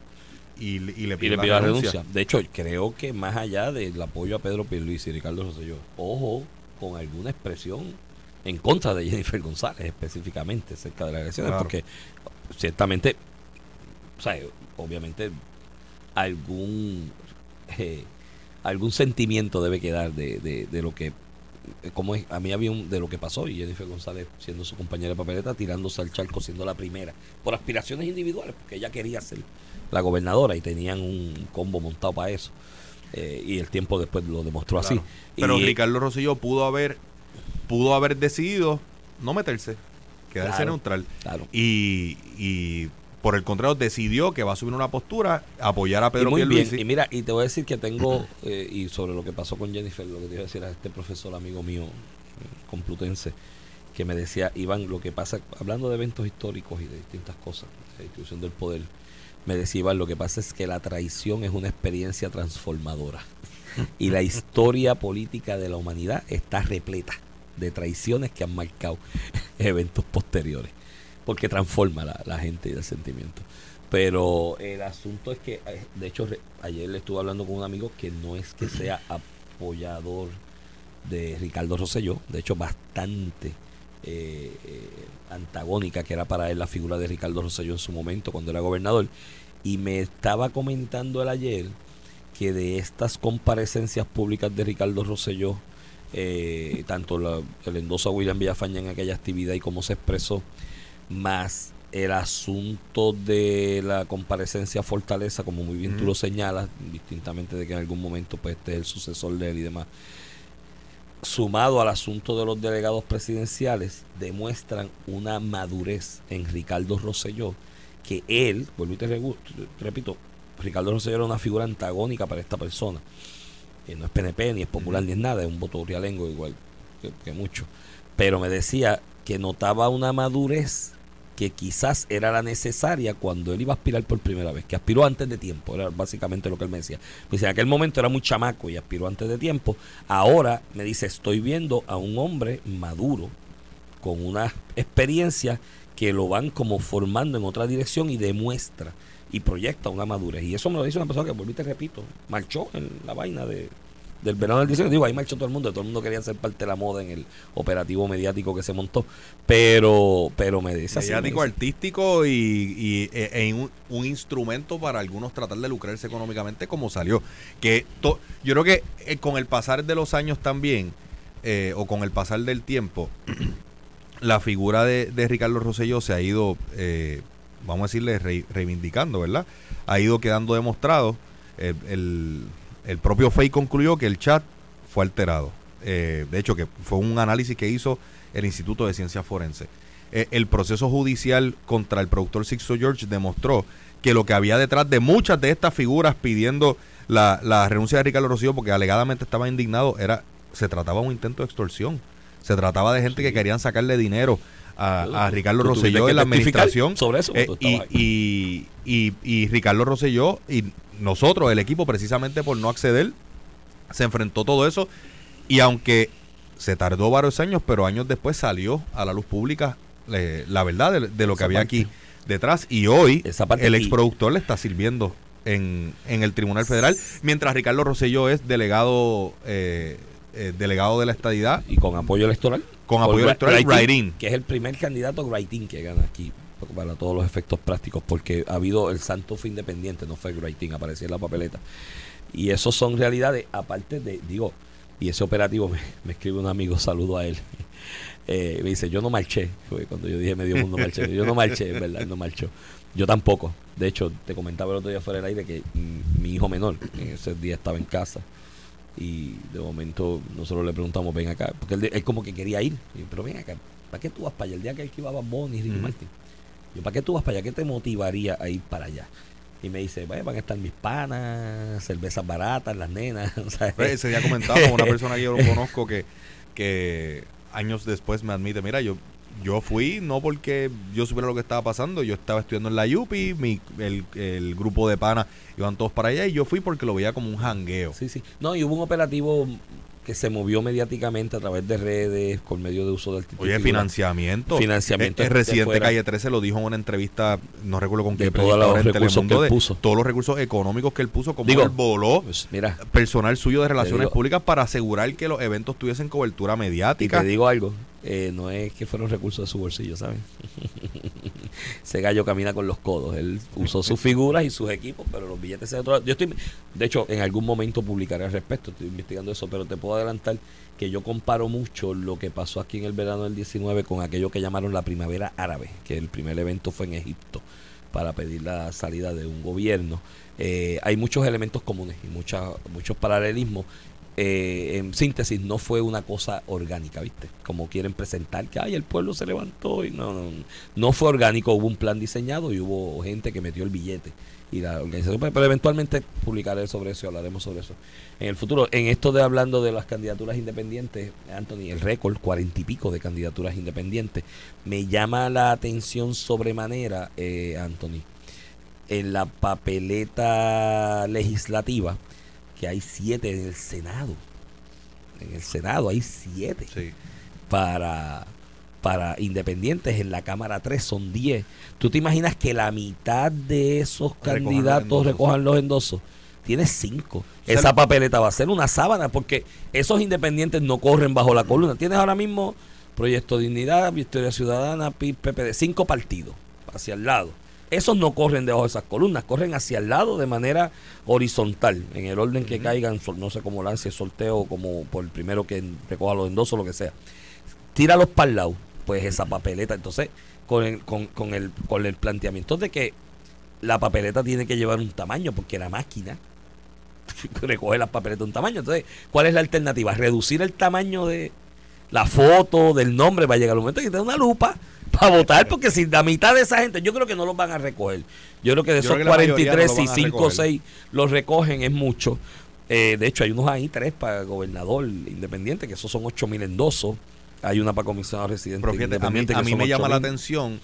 y, le- y le Y pidió le la pidió la renuncia. renuncia. De hecho, creo que más allá del apoyo a Pedro Pierluisi y Ricardo Rosselló, ojo con alguna expresión en contra de Jennifer González específicamente cerca de las elecciones, Claro. porque ciertamente, o sea, obviamente algún eh, algún sentimiento debe quedar de, de, de lo que como es, a mí había un de lo que pasó y Jennifer González siendo su compañera de papeleta tirándose al charco siendo la primera por aspiraciones individuales porque ella quería ser la gobernadora y tenían un combo montado para eso Eh, y el tiempo después lo demostró así. Pero Y- Ricardo Rosselló pudo haber pudo haber decidido no meterse, quedarse Claro. neutral. claro Y, y por el contrario decidió que va a subir una postura, apoyar a y Pedro muy bien y mira y te voy a decir que tengo eh, y sobre lo que pasó con Jennifer lo que te iba a decir a este profesor amigo mío eh, complutense que me decía Iván lo que pasa hablando de eventos históricos y de distintas cosas de la distribución del poder me decía Iván lo que pasa es que la traición es una experiencia transformadora y la historia política de la humanidad está repleta de traiciones que han marcado eventos posteriores porque transforma la, gente y el sentimiento. Pero el asunto es que eh, de hecho ayer le estuve hablando con un amigo que no es que sea apoyador de Ricardo Rosselló de hecho bastante eh, eh, antagónica que era para él la figura de Ricardo Rosselló en su momento cuando era gobernador. Y me estaba comentando él ayer que de estas comparecencias públicas de Ricardo Rosselló eh, tanto la- el endoso a William Villafaña en aquella actividad y cómo se expresó más el asunto de la comparecencia a Fortaleza, como muy bien tú Ujú. lo señalas, distintamente de que en algún momento pues este es el sucesor de él y demás, sumado al asunto de los delegados presidenciales, demuestran una madurez en Ricardo Rosselló, que él, vuelvo y te repito, Ricardo Rosselló era una figura antagónica para esta persona. Que no es PNP, ni es popular, ni es nada, es un voto igual que, que mucho. Pero me decía que notaba una madurez que quizás era la necesaria cuando él iba a aspirar por primera vez, que aspiró antes de tiempo, era básicamente lo que él me decía. Dice, en aquel momento era muy chamaco y aspiró antes de tiempo. Ahora me dice, estoy viendo a un hombre maduro, con una experiencia que lo van como formando en otra dirección y demuestra y proyecta una madurez. Y eso me lo dice una persona que, volví te repito, marchó en la vaina de, del verano del 19. Digo, ahí marchó todo el mundo, todo el mundo quería ser parte de la moda en el operativo mediático que se montó. Pero, pero me dice así, me Mediático, dice, artístico y, y, eh, en un, un instrumento para algunos tratar de lucrarse económicamente como salió. Que to- yo creo que eh, con el pasar de los años también, eh, o con el pasar del tiempo, la figura de, de Ricardo Rosselló se ha ido, eh, vamos a decirle, re- reivindicando, ¿verdad? Ha ido quedando demostrado. El, el- el propio FEI concluyó que el chat fue alterado. Eh, de hecho, que fue un análisis que hizo el Instituto de Ciencias Forenses. Eh, el proceso judicial contra el productor Sixto George demostró que lo que había detrás de muchas de estas figuras pidiendo la, la renuncia de Ricardo Rosselló porque alegadamente estaba indignado era se trataba de un intento de extorsión. Se trataba de gente que querían sacarle dinero a, a Ricardo Rosselló en la administración. sobre eso, Eh, y, y, y, y Ricardo Rosselló y nosotros, el equipo, precisamente por no acceder, se enfrentó todo eso. Y aunque se tardó varios años, pero años después salió a la luz pública eh, la verdad de, de lo que Esa había parte. aquí detrás. Y hoy Esa parte el exproductor le está sirviendo en, en el Tribunal Federal, mientras Ricardo Rosselló es delegado eh, eh, delegado de la estadidad y con apoyo electoral. con apoyo electoral Writing. Que es el primer candidato writing que gana aquí para todos los efectos prácticos, porque ha habido el santo fue independiente, no fue writing, aparecía en la papeleta. Y eso son realidades, aparte de, digo, y ese operativo me, me escribe un amigo, saludo a él. Eh, me dice, yo no marché, fue cuando yo dije medio mundo marché, yo no marché, es verdad, no marchó. Yo tampoco. De hecho, te comentaba el otro día fuera del aire que mi hijo menor en ese día estaba en casa y de momento nosotros le preguntamos, ven acá, porque él, él como que quería ir, Y yo, pero ven acá, ¿para qué tú vas para allá? El día que él que iba a Bunny y Ricky. Martin. Yo, ¿para qué tú vas para allá? ¿Qué te motivaría a ir para allá? Y me dice, "Vaya, van a estar mis panas, cervezas baratas, las nenas. ¿sabes? Ese día comentaba con una persona que yo no conozco que, que años después me admite, mira, yo yo fui no porque yo supiera lo que estaba pasando, yo estaba estudiando en la UPI, mi, el, el grupo de panas iban todos para allá y yo fui porque lo veía como un jangueo. Sí, sí. No, y hubo un operativo que se movió mediáticamente a través de redes, con medio de uso del título. Oye, financiamiento. Financiamiento El, el residente. Calle 13 lo dijo en una entrevista, no recuerdo con qué todos los recursos Telemundo, que él de. Todos los recursos económicos que él puso, como Digo, él voló Pues mira, personal suyo de relaciones digo- públicas para asegurar que los eventos tuviesen cobertura y mediática. te digo algo, eh, no es que fueron recursos de su bolsillo, ¿sabes? Ese gallo camina con los codos. Él usó sus figuras y sus equipos, pero los billetes se de otro lado. Yo estoy, de hecho, en algún momento publicaré al respecto, estoy investigando eso, pero te puedo adelantar que yo comparo mucho lo que pasó aquí en el verano del 19 con aquello que llamaron la primavera árabe, que el primer evento fue en Egipto para pedir la salida de un gobierno. Eh, hay muchos elementos comunes y mucha, muchos paralelismos. Eh, en síntesis, no fue una cosa orgánica, ¿viste? Como quieren presentar que ay, el pueblo se levantó y no, no, no fue orgánico, hubo un plan diseñado y hubo gente que metió el billete y la organización, pero eventualmente publicaré sobre eso y hablaremos sobre eso en el futuro. En esto de hablando de las candidaturas independientes, Anthony, el récord, cuarenta y pico de candidaturas independientes, me llama la atención sobremanera, eh, Anthony, en la papeleta legislativa, que hay siete en el Senado. En el Senado hay siete Sí. para, para independientes. En la Cámara 3 son 10. ¿Tú te imaginas que la mitad de esos Recojan los candidatos endosos. recojan los endosos? Tiene 5. sea, Esa papeleta va a ser una sábana porque esos independientes no corren bajo la columna. Tienes ahora mismo Proyecto Dignidad, Victoria Ciudadana, PIB, PPD, cinco partidos hacia el lado. Esos no corren debajo de esas columnas, corren hacia el lado de manera horizontal, en el orden que caigan, no sé cómo lance sorteo, o como por el primero que recoja los endosos, lo que sea. Tíralos para el lado, pues esa papeleta. Entonces, con el, con, con el, con el planteamiento de que la papeleta tiene que llevar un tamaño, porque la máquina recoge las papeletas de un tamaño. Entonces, ¿cuál es la alternativa? Reducir el tamaño de la foto, del nombre, va a llegar el momento que te da una lupa para votar, porque si la mitad de esa gente, yo creo que no los van a recoger. Yo creo que de Yo esos que la mayoría 43, no si van a 5 o recoger. 6 los recogen, es mucho. Eh, de hecho, hay unos ahí, tres para gobernador independiente, que esos son 8 mil endosos. Hay una para comisionado residente Pero fíjate, a mí, independiente. a que mí me llama la 8,000. atención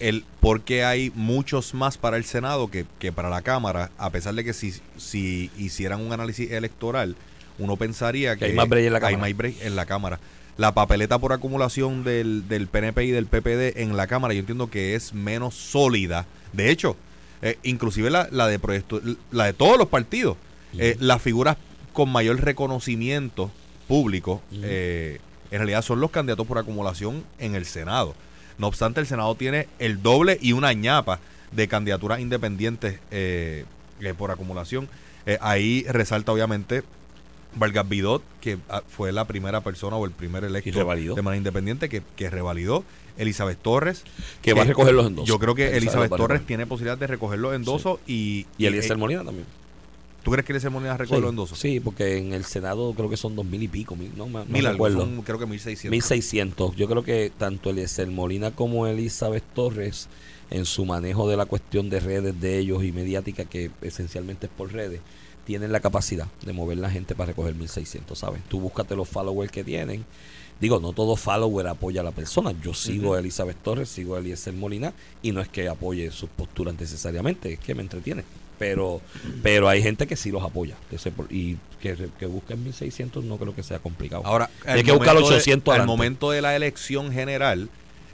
el porque hay muchos más para el Senado que, que para la Cámara, a pesar de que si, si hicieran un análisis electoral, uno pensaría que, hay más break en la hay Cámara. más break en la Cámara. La papeleta por acumulación del, del PNP y del PPD en la Cámara, yo entiendo que es menos sólida. De hecho, eh, inclusive la, la de proyecto, la de todos los partidos, eh, las figuras con mayor reconocimiento público, eh, en realidad son los candidatos por acumulación en el Senado. No obstante, el Senado tiene el doble y una ñapa de candidaturas independientes eh, por acumulación. Ahí resalta obviamente Vargas Vidot, que ah, fue la primera persona o el primer electo de manera independiente que, que revalidó. Elizabeth Torres. Que va a recoger los endosos. Yo creo que Elizabeth Torres tiene posibilidad de recoger los endosos y... Y Eliezer eh, Molina también. ¿Tú crees que Eliezer Molina recoge los endosos? Sí, porque en el Senado creo que son dos mil y pico, mil, no, me- no Mil son creo que 1600. 1600. Yo creo que tanto Eliezer Molina como Elizabeth Torres, en su manejo de la cuestión de redes de ellos y mediática, que esencialmente es por redes, tienen la capacidad de mover la gente para recoger 1600, ¿sabes? Tú búscate los followers que tienen. Digo, no todo follower apoya a la persona. Yo sigo a Elizabeth Torres, sigo a Eliezer Molina, y no es que apoye sus posturas necesariamente, es que me entretiene. Pero pero hay gente que sí los apoya. y que, que busquen 1600 no creo que sea complicado. Ahora, hay al que buscar momento de- 800 Al momento de la elección general,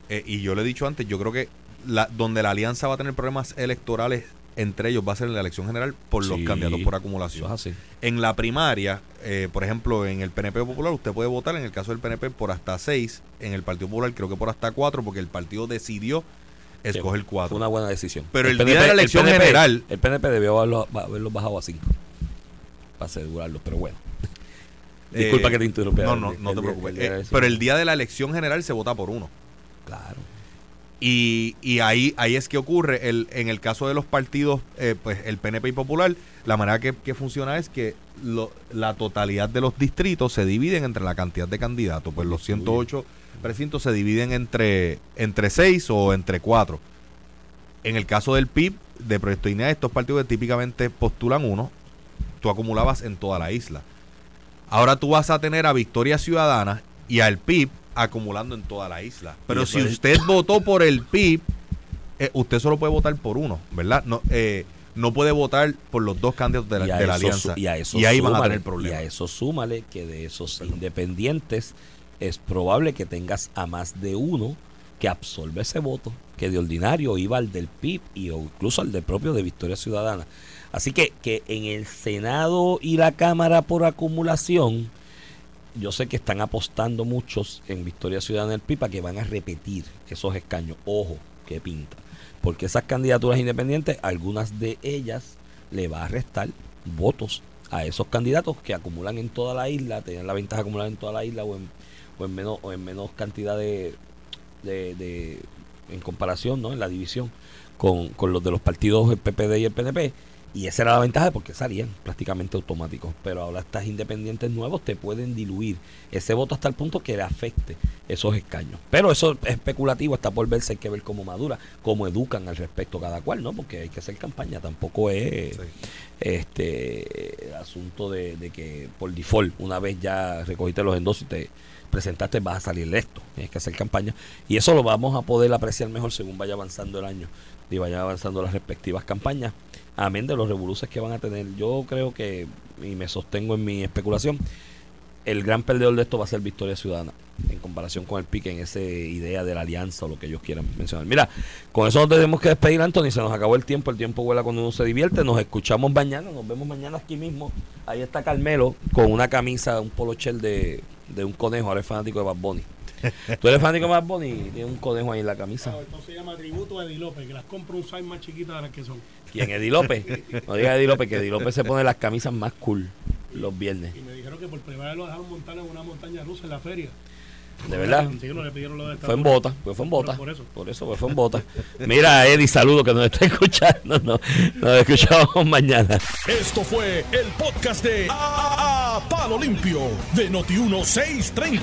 eh, y yo le he dicho antes, yo creo que la, donde la alianza va a tener problemas electorales entre ellos va a ser en la elección general por los Sí, candidatos por acumulación. es así. En la primaria, eh, por ejemplo, en el PNP Popular, usted puede votar en el caso del PNP por hasta 6, en el Partido Popular creo que por hasta 4, porque el partido decidió escoger Fue 4. una buena decisión. Pero el día de la elección PNP general- El PNP debió haberlo, haberlo bajado a 5. Para asegurarlo, pero bueno. Disculpa que te interrumpa. No, no, El- no te preocupes. Eh, pero el día de la elección general se vota por uno. Claro. Y, y ahí, ahí es que ocurre, el, en el caso de los partidos, eh, pues el PNP y Popular, la manera que, que funciona es que lo- la totalidad de los distritos se dividen entre la cantidad de candidatos. Pues los 108 precintos se dividen entre, entre 6 o entre 4. En el caso del PIB, de Proyecto INEA, estos partidos que típicamente postulan uno, tú acumulabas en toda la isla. Ahora tú vas a tener a Victoria Ciudadana y al PIB acumulando en toda la isla. Pero si es- usted votó por el PIB, eh, usted solo puede votar por uno, ¿verdad? No, eh, no puede votar por los dos candidatos de la, de alianza. y a eso ahí van a súmale- tener Y a problemas. eso súmale que de esos independientes es probable que tengas a más de uno que absorbe ese voto, que de ordinario iba al del PIB y o incluso al del propio de Victoria Ciudadana. Así que, que en el Senado y la Cámara por acumulación, yo sé que están apostando muchos en Victoria Ciudadana del PIB a que van a repetir esos escaños. Ojo, que pinta. Porque esas candidaturas independientes, algunas de ellas le va a restar votos a esos candidatos que acumulan en toda la isla, tenían la ventaja de acumular en toda la isla o en, menos o en menos cantidad de, de, de- en comparación, ¿no? En la división con, con los de los partidos el PPD y el PNP. Y esa era la ventaja porque salían prácticamente automáticos. Pero ahora estas independientes nuevos te pueden diluir ese voto hasta el punto que le afecte esos escaños. Pero eso es especulativo, está por verse, hay que ver cómo madura, cómo educan al respecto cada cual, ¿no? Porque hay que hacer campaña, tampoco es Sí. este asunto de, de que por default, una vez ya recogiste los endosos y te presentaste, vas a salir electo. Tienes que hacer campaña. Y eso lo vamos a poder apreciar mejor según vaya avanzando el año y vaya avanzando las respectivas campañas. Amén de los revoluces que van a tener. Yo creo que, y me sostengo en mi especulación, el gran perdedor de esto va a ser Victoria Ciudadana en comparación con el pique en esa idea de la alianza o lo que ellos quieran mencionar. Mira, con eso nos tenemos que despedir, Anthony. Se nos acabó el tiempo. El tiempo vuela cuando uno se divierte. Nos escuchamos mañana. Nos vemos mañana aquí mismo. Ahí está Carmelo con una camisa, un polochel de, de un conejo. Ahora es fanático de Bad Bunny. ¿Tú eres fanático Bad Bunny? y Tiene un conejo ahí en la camisa. Esto se llama tributo a Eddie López, que las compro un size más chiquita de las que son. ¿Quién? Eddie López. No digas Eddie López, que Eddie López se pone las camisas más cool los viernes. Y me dijeron que por primera vez lo dejaron montar en una montaña rusa en la feria. ¿De verdad? Fue en bota, pues fue en bota. Por eso. Por eso, pues fue en bota. Mira, Eddie, saludo que nos está escuchando. No, nos escuchamos mañana. Esto fue el podcast de A, A- Palo Limpio de Noti1630.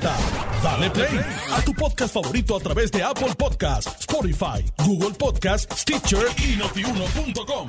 Dale play a tu podcast favorito a través de Apple Podcasts, Spotify, Google Podcasts, Stitcher y notiuno.com.